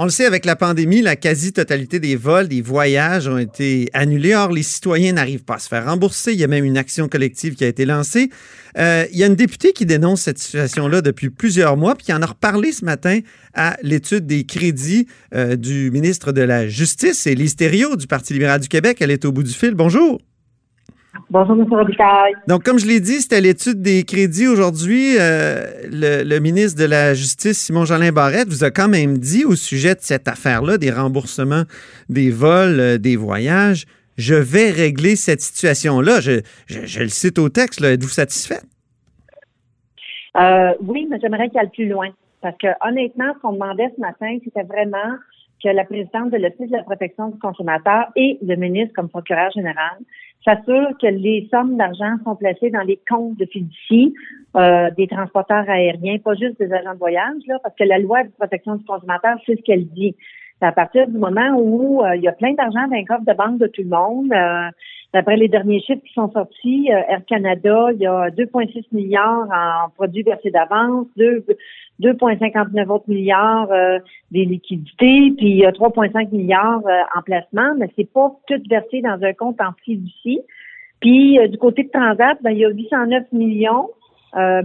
On le sait, avec la pandémie, la quasi-totalité des vols, des voyages ont été annulés. Or, les citoyens n'arrivent pas à se faire rembourser. Il y a même une action collective qui a été lancée. Euh, il y a une députée qui dénonce cette situation-là depuis plusieurs mois, puis qui en a reparlé ce matin à l'étude des crédits euh, du ministre de la Justice. C'est Lise du Parti libéral du Québec. Elle est au bout du fil. Bonjour. Bonjour, M. Robitaille. Donc, comme je l'ai dit, c'était l'étude des crédits aujourd'hui. Euh, le, ministre de la Justice, Simon-Jolin Barrette, vous a quand même dit au sujet de cette affaire-là, des remboursements des vols, euh, des voyages, je vais régler cette situation-là. Je, le cite au texte. Êtes-vous satisfaite? Euh, oui, mais j'aimerais qu'il aille plus loin. Parce que honnêtement, ce qu'on demandait ce matin, c'était vraiment que la présidente de l'Office de la protection du consommateur et le ministre comme procureur général s'assurent que les sommes d'argent sont placées dans les comptes de fiducie euh, des transporteurs aériens, pas juste des agents de voyage, là, parce que la loi de protection du consommateur, c'est ce qu'elle dit. À partir du moment où euh, il y a plein d'argent dans les coffre de banque de tout le monde. Euh, d'après les derniers chiffres qui sont sortis, Air Canada, il y a 2,6 milliards en produits versés d'avance, 2,59 autres milliards des liquidités, puis il y a 3,5 milliards en placement, mais c'est pas tout versé dans un compte en fiducie. Puis du côté de Transat, ben, il y a 809 millions euh,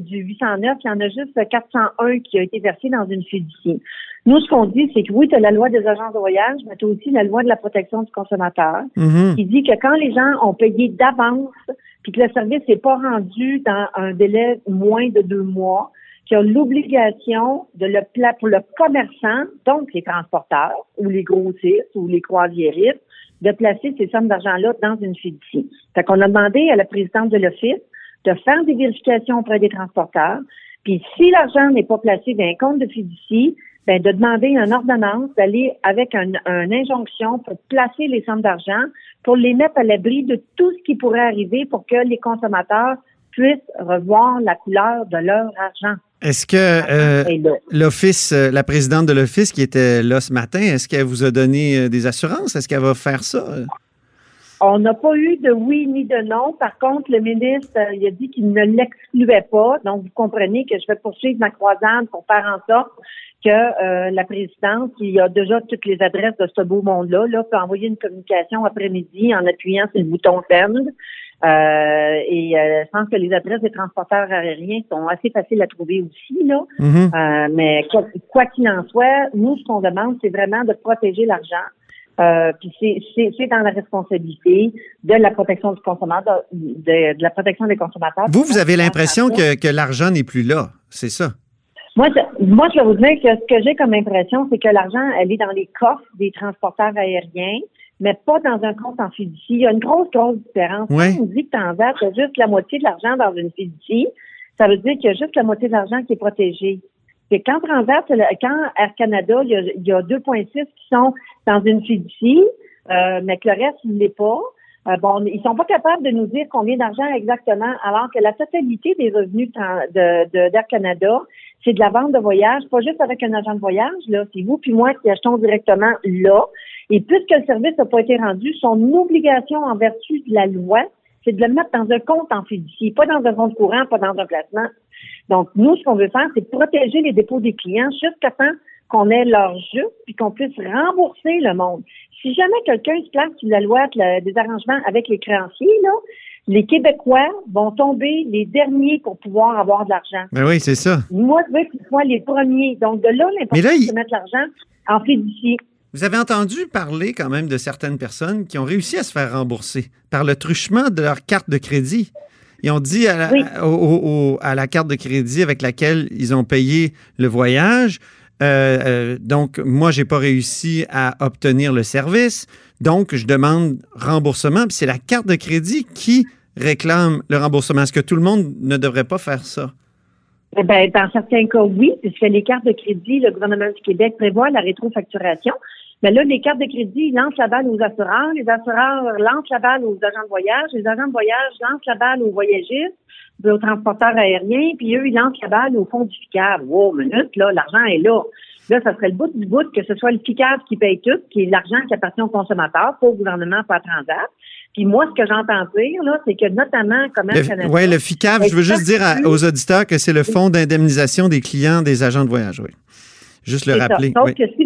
du 809, il y en a juste 401 qui a été versé dans une fiducie. Nous, ce qu'on dit, c'est que oui, tu as la loi des agences de voyage, mais tu as aussi la loi de la protection du consommateur mm-hmm. qui dit que quand les gens ont payé d'avance puis que le service n'est pas rendu dans un délai moins de deux mois, qu'il y a l'obligation de le pour le commerçant, donc les transporteurs ou les grossistes ou les croisiéristes, de placer ces sommes d'argent-là dans une fiducie. Fait qu'on a demandé à la présidente de l'Office de faire des vérifications auprès des transporteurs. Puis si l'argent n'est pas placé dans un compte de fiducie, ben, de demander une ordonnance, d'aller avec une injonction pour placer les sommes d'argent, pour les mettre à l'abri de tout ce qui pourrait arriver pour que les consommateurs puissent revoir la couleur de leur argent. Est-ce que euh, l'office, euh, la présidente de l'office qui était là ce matin, est-ce qu'elle vous a donné euh, des assurances? Est-ce qu'elle va faire ça? On n'a pas eu de oui ni de non. Par contre, le ministre, euh, il a dit qu'il ne l'excluait pas. Donc, vous comprenez que je vais poursuivre ma croisade pour faire en sorte que euh, la présidente, qui a déjà toutes les adresses de ce beau monde-là, là, peut envoyer une communication après-midi en appuyant sur le bouton send. Euh, et je pense que les adresses des transporteurs aériens sont assez faciles à trouver aussi là. Mm-hmm. mais quoi qu'il en soit, nous ce qu'on demande, c'est vraiment de protéger l'argent. Euh, puis c'est dans la responsabilité de la protection du consommateur, de, la protection des consommateurs. Vous, vous avez l'impression que, que l'argent n'est plus là, c'est ça? Moi, je, moi, je vais vous dire que ce que j'ai comme impression, c'est que l'argent, elle est dans les coffres des transporteurs aériens, mais pas dans un compte en fiducie. Il y a une grosse, grosse différence. Quand on dit que tu as juste la moitié de l'argent dans une fiducie, ça veut dire qu'il y a juste la moitié de l'argent qui est protégé. Et quand Transat, quand Air Canada, il y a, a 2,6 qui sont dans une fiducie, euh, mais que le reste, il l'est pas. Euh, bon, ils sont pas capables de nous dire combien d'argent exactement, alors que la totalité des revenus de d'Air Canada, c'est de la vente de voyage, pas juste avec un agent de voyage, là, c'est vous puis moi qui achetons directement là. Et puisque le service n'a pas été rendu, son obligation en vertu de la loi, c'est de le mettre dans un compte en fiducie, pas dans un compte courant, pas dans un placement. Donc, nous, ce qu'on veut faire, c'est protéger les dépôts des clients jusqu'à temps qu'on ait leur jeu puis qu'on puisse rembourser le monde. Si jamais quelqu'un se place sous la loi des arrangements avec les créanciers, là, les Québécois vont tomber les derniers pour pouvoir avoir de l'argent. Mais ben oui, c'est ça. Moi, je veux qu'ils soient les premiers. Donc, de là, l'importance de mettre l'argent en fiducie. Vous avez entendu parler quand même de certaines personnes qui ont réussi à se faire rembourser par le truchement de leur carte de crédit. Ils ont dit à la, à la carte de crédit avec laquelle ils ont payé le voyage, euh, euh, donc, moi, j'ai pas réussi à obtenir le service. Donc, je demande remboursement. Puis c'est la carte de crédit qui réclame le remboursement. Est-ce que tout le monde ne devrait pas faire ça? Eh ben, dans certains cas, oui, puisque les cartes de crédit, le gouvernement du Québec prévoit la rétrofacturation. Mais là, les cartes de crédit lancent la balle aux assureurs, les assureurs lancent la balle aux agents de voyage, les agents de voyage lancent la balle aux voyagistes, aux transporteurs aériens, puis eux, ils lancent la balle au fond du FICAV. Wow, minute, là, l'argent est là. Là, ça serait le bout du bout que ce soit le FICAV qui paye tout, qui est l'argent qui appartient aux consommateurs, pas au gouvernement, pas à Transat. Puis moi, ce que j'entends dire, là, c'est que notamment, comme Oui, le FICAV, je veux juste dire aux auditeurs que c'est le Fonds d'indemnisation des clients des agents de voyage, oui. Juste le rappeler. Sauf que si, Oui,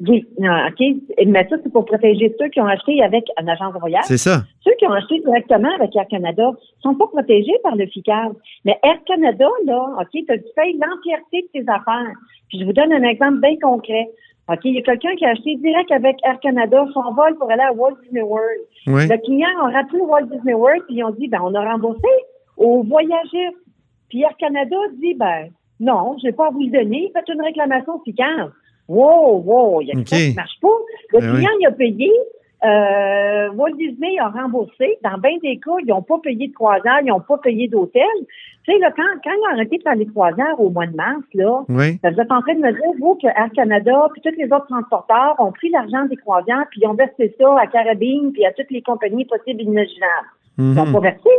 OK. Mais ça, c'est pour protéger ceux qui ont acheté avec une agence de voyage. C'est ça. Ceux qui ont acheté directement avec Air Canada sont pas protégés par le FICAR. Mais Air Canada, là, OK, tu payes l'entièreté de tes affaires. Puis je vous donne un exemple bien concret. OK, il y a quelqu'un qui a acheté direct avec Air Canada son vol pour aller à Walt Disney World. Le client a rappelé Walt Disney World, puis ils ont dit, ben, on a remboursé aux voyageurs. Puis Air Canada dit, ben, non, je vais pas vous le donner, faites une réclamation FICAR. Wow, wow, il y a quelque chose qui marche pas. Le ben client, il a payé, euh, Walt Disney a remboursé. Dans bien des cas, ils n'ont pas payé de croisière, ils n'ont pas payé d'hôtel. Tu sais, là, quand, quand ils ont arrêté de faire les croisières au mois de mars, là, oui. vous êtes en train de me dire, vous, que Air Canada, puis tous les autres transporteurs ont pris l'argent des croisières, puis ils ont versé ça à Carabine, puis à toutes les compagnies possibles et imaginables. Ils n'ont mhm. pas versé.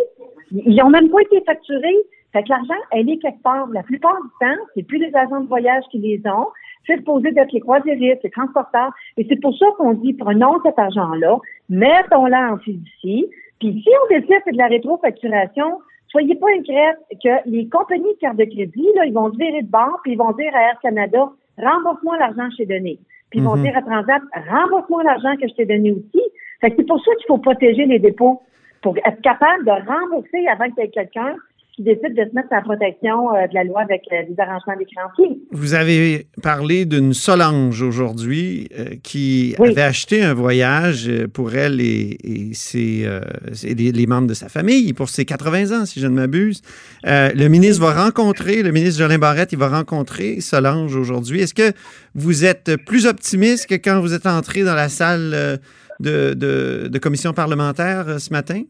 Ils n'ont même pas été facturés. Fait que l'argent, elle est quelque part. La plupart du temps, c'est plus les agents de voyage qui les ont c'est supposé d'être les croisiéristes, les transporteurs. Et c'est pour ça qu'on dit, prenons cet argent-là, mettons-le en fiducie, puis si on décide c'est de la rétrofacturation, soyez pas inquiets que les compagnies de carte de crédit, là, ils vont se virer de bord, puis ils vont dire à Air Canada, rembourse-moi l'argent que je t'ai donné. Puis ils vont mhm. dire à Transat, rembourse-moi l'argent que je t'ai donné aussi. Fait que c'est pour ça qu'il faut protéger les dépôts, pour être capable de rembourser avant ait quelqu'un qui décide de se mettre à protection euh, de la loi avec euh, les arrangements des créanciers. Vous avez parlé d'une Solange aujourd'hui euh, qui avait acheté un voyage pour elle et, ses, les, membres de sa famille pour ses 80 ans, si je ne m'abuse. le ministre va rencontrer, le ministre Jolin Barrette, il va rencontrer Solange aujourd'hui. Est-ce que vous êtes plus optimiste que quand vous êtes entré dans la salle de, de commission parlementaire ce matin?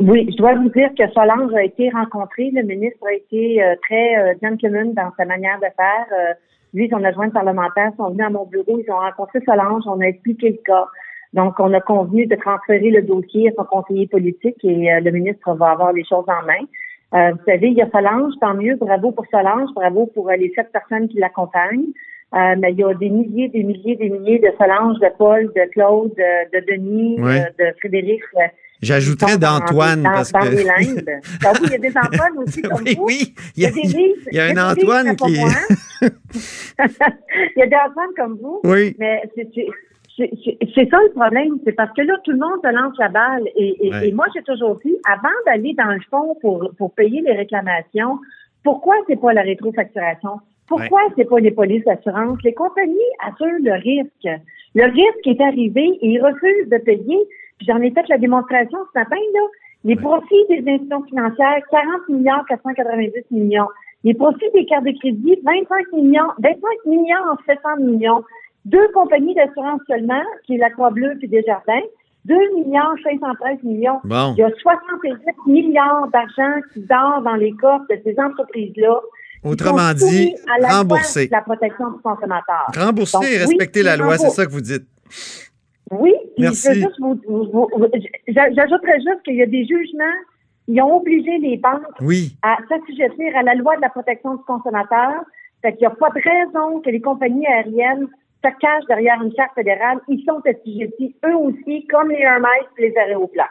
Oui, je dois vous dire que Solange a été rencontré. Le ministre a été euh, très euh, gentleman dans sa manière de faire. Euh, lui, son adjoint parlementaire sont venus à mon bureau. Ils ont rencontré Solange. On a expliqué le cas. Donc, on a convenu de transférer le dossier à son conseiller politique et euh, le ministre va avoir les choses en main. vous savez, il y a Solange, tant mieux. Bravo pour Solange. Bravo pour les sept personnes qui l'accompagnent. mais il y a des milliers, des milliers, des milliers de Solange, de Paul, de Claude, de, Denis, de Frédéric J'ajouterais d'Antoine parce que. Ah oui, il y a des Antoine aussi comme oui, vous. Oui, il y a, il y a, un Antoine qui. il y a des Antoine comme vous. Oui. Mais c'est ça le problème, c'est parce que là, tout le monde se lance la balle. Et, et, moi, j'ai toujours dit, avant d'aller dans le fond pour, pour payer les réclamations, pourquoi c'est pas la rétrofacturation? Pourquoi c'est pas les polices d'assurance? Les compagnies assurent le risque. Le risque est arrivé et ils refusent de payer j'en ai fait la démonstration ce matin, là. Les profits des institutions financières, 40 millions 490 millions. Les profits des cartes de crédit, 25 millions, 25 millions en 700 millions. Deux compagnies d'assurance seulement, qui est la Croix-Bleue et Desjardins, 2 millions 513 millions. Bon. Il y a 68 milliards d'argent qui dort dans les coffres de ces entreprises-là. Autrement dit, rembourser. La protection du consommateur. Rembourser et respecter la loi, c'est ça que vous dites. Oui, j'ajouterais juste qu'il y a des jugements, ils ont obligé les banques à s'assujettir à la loi de la protection du consommateur. Fait qu'il n'y a pas de raison que les compagnies aériennes se cachent derrière une charte fédérale. Ils sont assujettis, eux aussi, comme les Hermès et les aéroplats.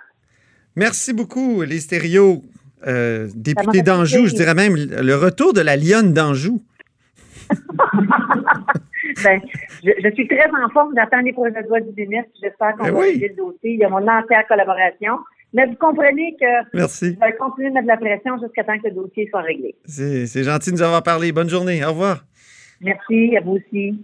Merci beaucoup, les stéréos. Euh, député d'Anjou, je dirais même le retour de la lionne d'Anjou. ben, je, suis très en forme. J'attends les projets de loi du ministre. J'espère qu'on ben va oui. le dossier. Il y a mon entière collaboration. Mais vous comprenez que Merci. je vais continuer de mettre de la pression jusqu'à temps que le dossier soit réglé. C'est gentil de nous avoir parlé. Bonne journée. Au revoir. Merci, à vous aussi.